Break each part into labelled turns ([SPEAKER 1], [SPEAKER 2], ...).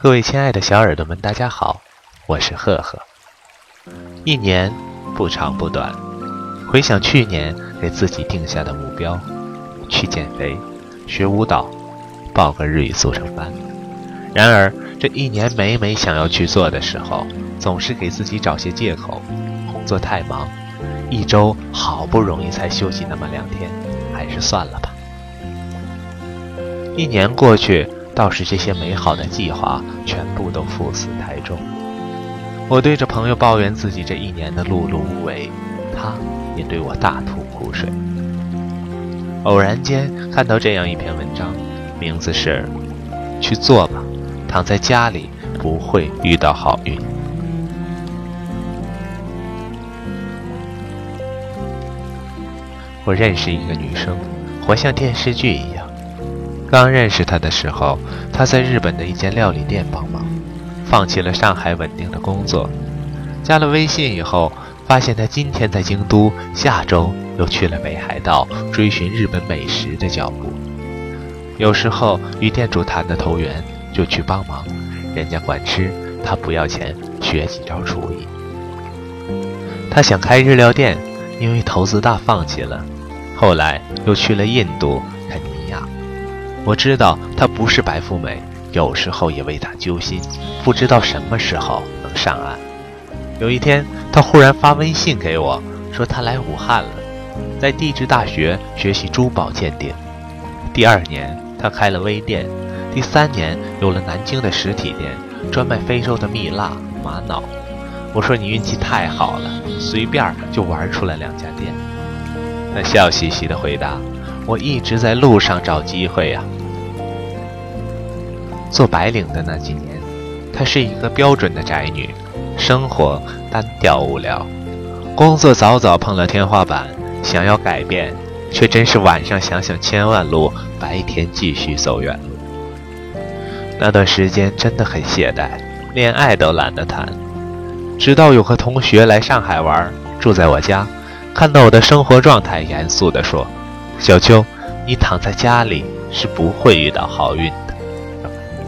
[SPEAKER 1] 各位亲爱的小耳朵们，大家好，我是赫赫。一年不长不短，回想去年给自己定下的目标，去减肥、学舞蹈、报个日语速成班。然而这一年每每想要去做的时候，总是给自己找些借口，工作太忙，一周好不容易才休息那么两天，还是算了吧。一年过去。倒是这些美好的计划全部都赴死台中。我对着朋友抱怨自己这一年的碌碌无为，他也对我大吐苦水。偶然间看到这样一篇文章，名字是“去做吧，躺在家里不会遇到好运”。我认识一个女生，活像电视剧一样。刚认识他的时候，他在日本的一间料理店帮忙，放弃了上海稳定的工作。加了微信以后，发现他今天在京都，下周又去了北海道追寻日本美食的脚步。有时候与店主谈的投缘，就去帮忙，人家管吃，他不要钱，学几招厨艺。他想开日料店，因为投资大放弃了，后来又去了印度。肯尼亚我知道她不是白富美，有时候也为她揪心，不知道什么时候能上岸。有一天，她忽然发微信给我，说她来武汉了，在地质大学学习珠宝鉴定。第二年，她开了微店；第三年，有了南京的实体店，专卖非洲的蜜蜡、玛瑙。我说你运气太好了，随便就玩出来两家店。她笑嘻嘻地回答：“我一直在路上找机会呀。”做白领的那几年，她是一个标准的宅女，生活单调无聊，工作早早碰了天花板，想要改变，却真是晚上想想千万路，白天继续走远路。那段时间真的很懈怠，恋爱都懒得谈。直到有个同学来上海玩，住在我家，看到我的生活状态，严肃地说：“小秋，你躺在家里是不会遇到好运。”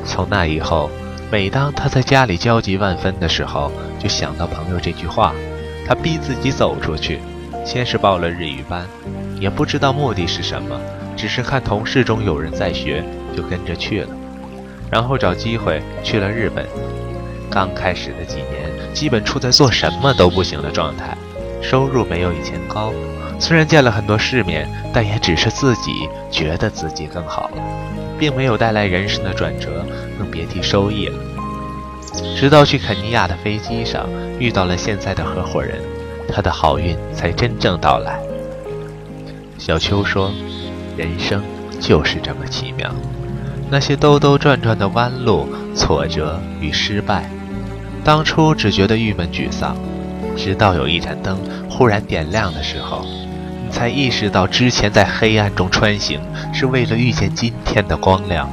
[SPEAKER 1] 从那以后，每当他在家里焦急万分的时候，就想到朋友这句话。他逼自己走出去，先是报了日语班，也不知道目的是什么，只是看同事中有人在学，就跟着去了。然后找机会去了日本。刚开始的几年，基本处在做什么都不行的状态，收入没有以前高。虽然见了很多世面，但也只是自己觉得自己更好了。并没有带来人生的转折，更别提收益了。直到去肯尼亚的飞机上遇到了现在的合伙人，他的好运才真正到来。小秋说：“人生就是这么奇妙，那些兜兜转转的弯路、挫折与失败，当初只觉得郁闷沮丧，直到有一盏灯忽然点亮的时候。”才意识到，之前在黑暗中穿行是为了遇见今天的光亮。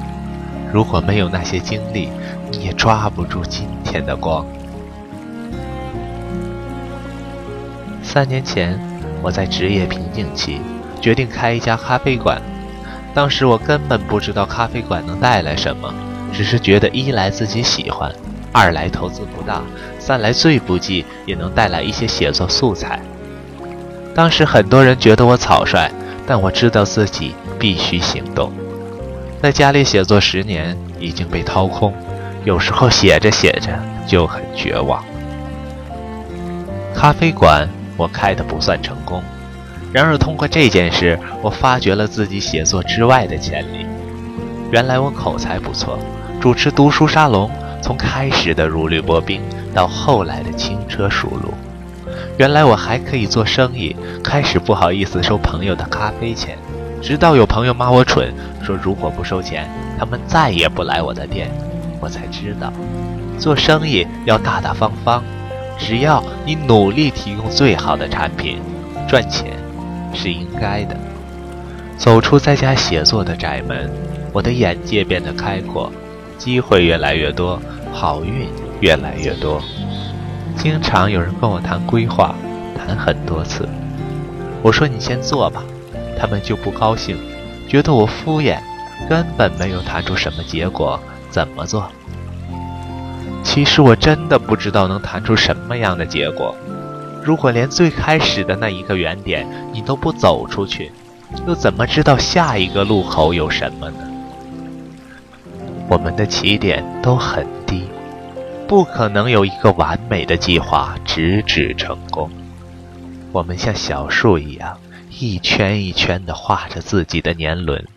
[SPEAKER 1] 如果没有那些经历，你也抓不住今天的光。三年前，我在职业瓶颈期，决定开一家咖啡馆。当时我根本不知道咖啡馆能带来什么，只是觉得一来自己喜欢，二来投资不大，三来最不济也能带来一些写作素材。当时很多人觉得我草率，但我知道自己必须行动。在家里写作十年，已经被掏空，有时候写着写着就很绝望。咖啡馆我开的不算成功，然而通过这件事，我发掘了自己写作之外的潜力。原来我口才不错，主持读书沙龙，从开始的如履薄冰，到后来的轻车熟路。原来我还可以做生意，开始不好意思收朋友的咖啡钱，直到有朋友骂我蠢，说如果不收钱，他们再也不来我的店，我才知道，做生意要大大方方，只要你努力提供最好的产品，赚钱是应该的。走出在家写作的窄门，我的眼界变得开阔，机会越来越多，好运越来越多。经常有人跟我谈规划，谈很多次。我说你先做吧，他们就不高兴，觉得我敷衍，根本没有谈出什么结果。怎么做？其实我真的不知道能谈出什么样的结果。如果连最开始的那一个原点你都不走出去，又怎么知道下一个路口有什么呢？我们的起点都很低，不可能有一个完美的计划直指成功。我们像小树一样，一圈一圈地画着自己的年轮。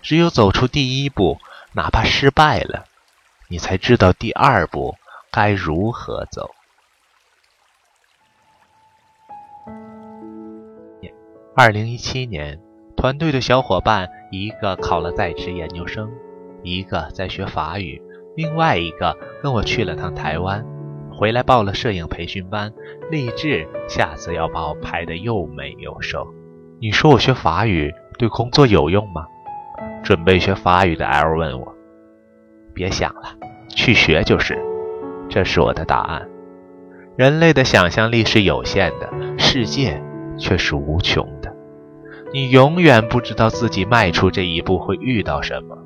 [SPEAKER 1] 只有走出第一步，哪怕失败了，你才知道第二步该如何走。二零一七年，团队的小伙伴一个考了在职研究生，一个在学法语，另外一个跟我去了趟台湾，回来报了摄影培训班，立志下次要把我拍得又美又瘦。你说我学法语对工作有用吗？准备学法语的 L 问我：“别想了，去学就是。”这是我的答案。人类的想象力是有限的，世界却是无穷的。你永远不知道自己迈出这一步会遇到什么，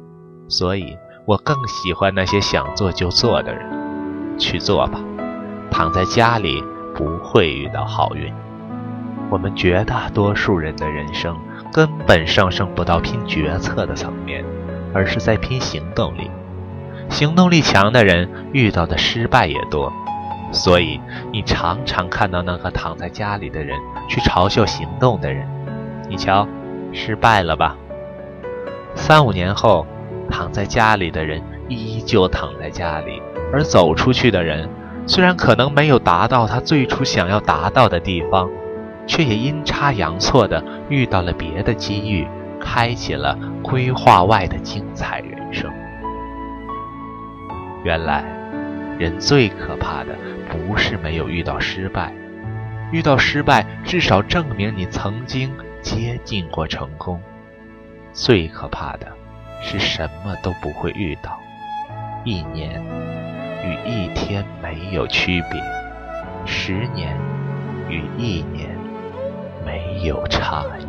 [SPEAKER 1] 所以我更喜欢那些想做就做的人。去做吧，躺在家里不会遇到好运。我们绝大多数人的人生。根本上升不到拼决策的层面，而是在拼行动力。行动力强的人遇到的失败也多，所以你常常看到那个躺在家里的人去嘲笑行动的人。你瞧，失败了吧？三五年后，躺在家里的人依旧躺在家里，而走出去的人虽然可能没有达到他最初想要达到的地方。却也阴差阳错地遇到了别的机遇，开启了规划外的精彩人生。原来，人最可怕的不是没有遇到失败，遇到失败至少证明你曾经接近过成功。最可怕的是什么都不会遇到，一年与一天没有区别，十年与一年。没有差异。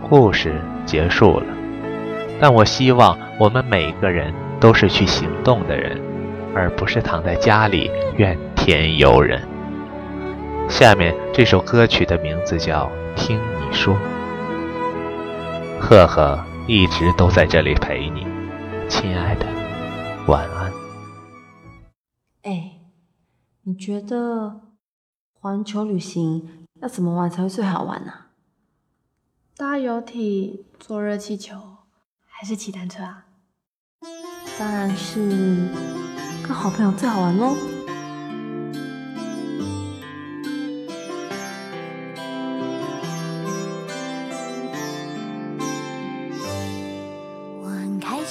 [SPEAKER 1] 故事结束了，但我希望我们每个人都是去行动的人，而不是躺在家里怨天尤人。下面这首歌曲的名字叫《听你说》，赫赫一直都在这里陪你，亲爱的。晚安。
[SPEAKER 2] 哎，你觉得环球旅行要怎么玩才会最好玩呢？
[SPEAKER 3] 搭游艇、坐热气球，还是骑单车啊？
[SPEAKER 2] 当然是跟好朋友最好玩喽。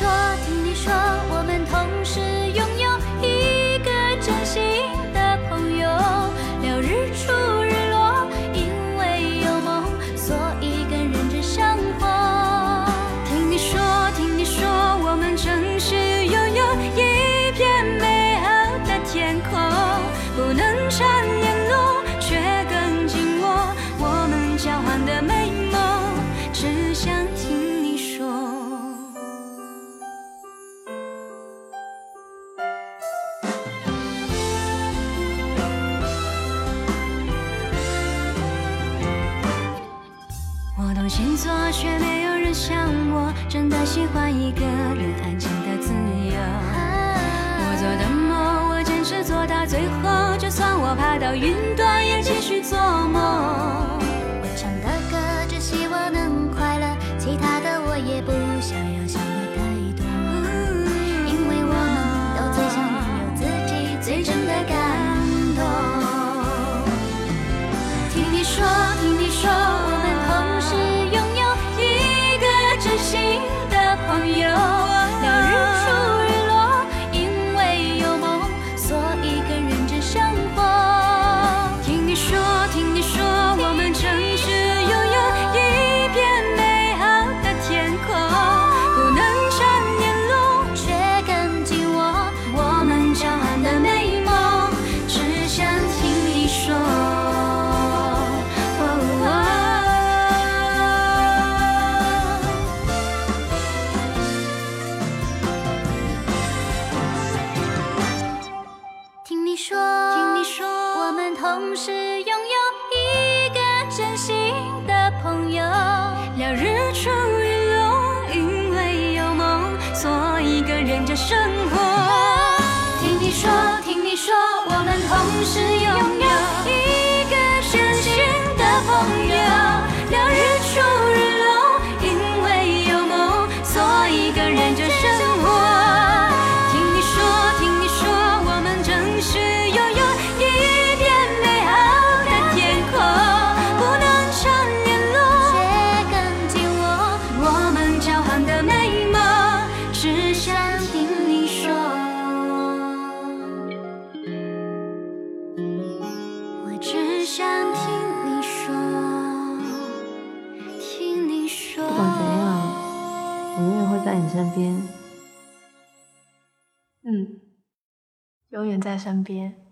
[SPEAKER 4] 说，听你说，我们同时星座却没有人像我，真的喜欢一个人安静的自由。我做的梦，我坚持做到最后，就算我爬到云端也继续做梦。我唱的歌只希望能快乐，其他的我也不想要。总是拥有一个真心。
[SPEAKER 3] 在身边。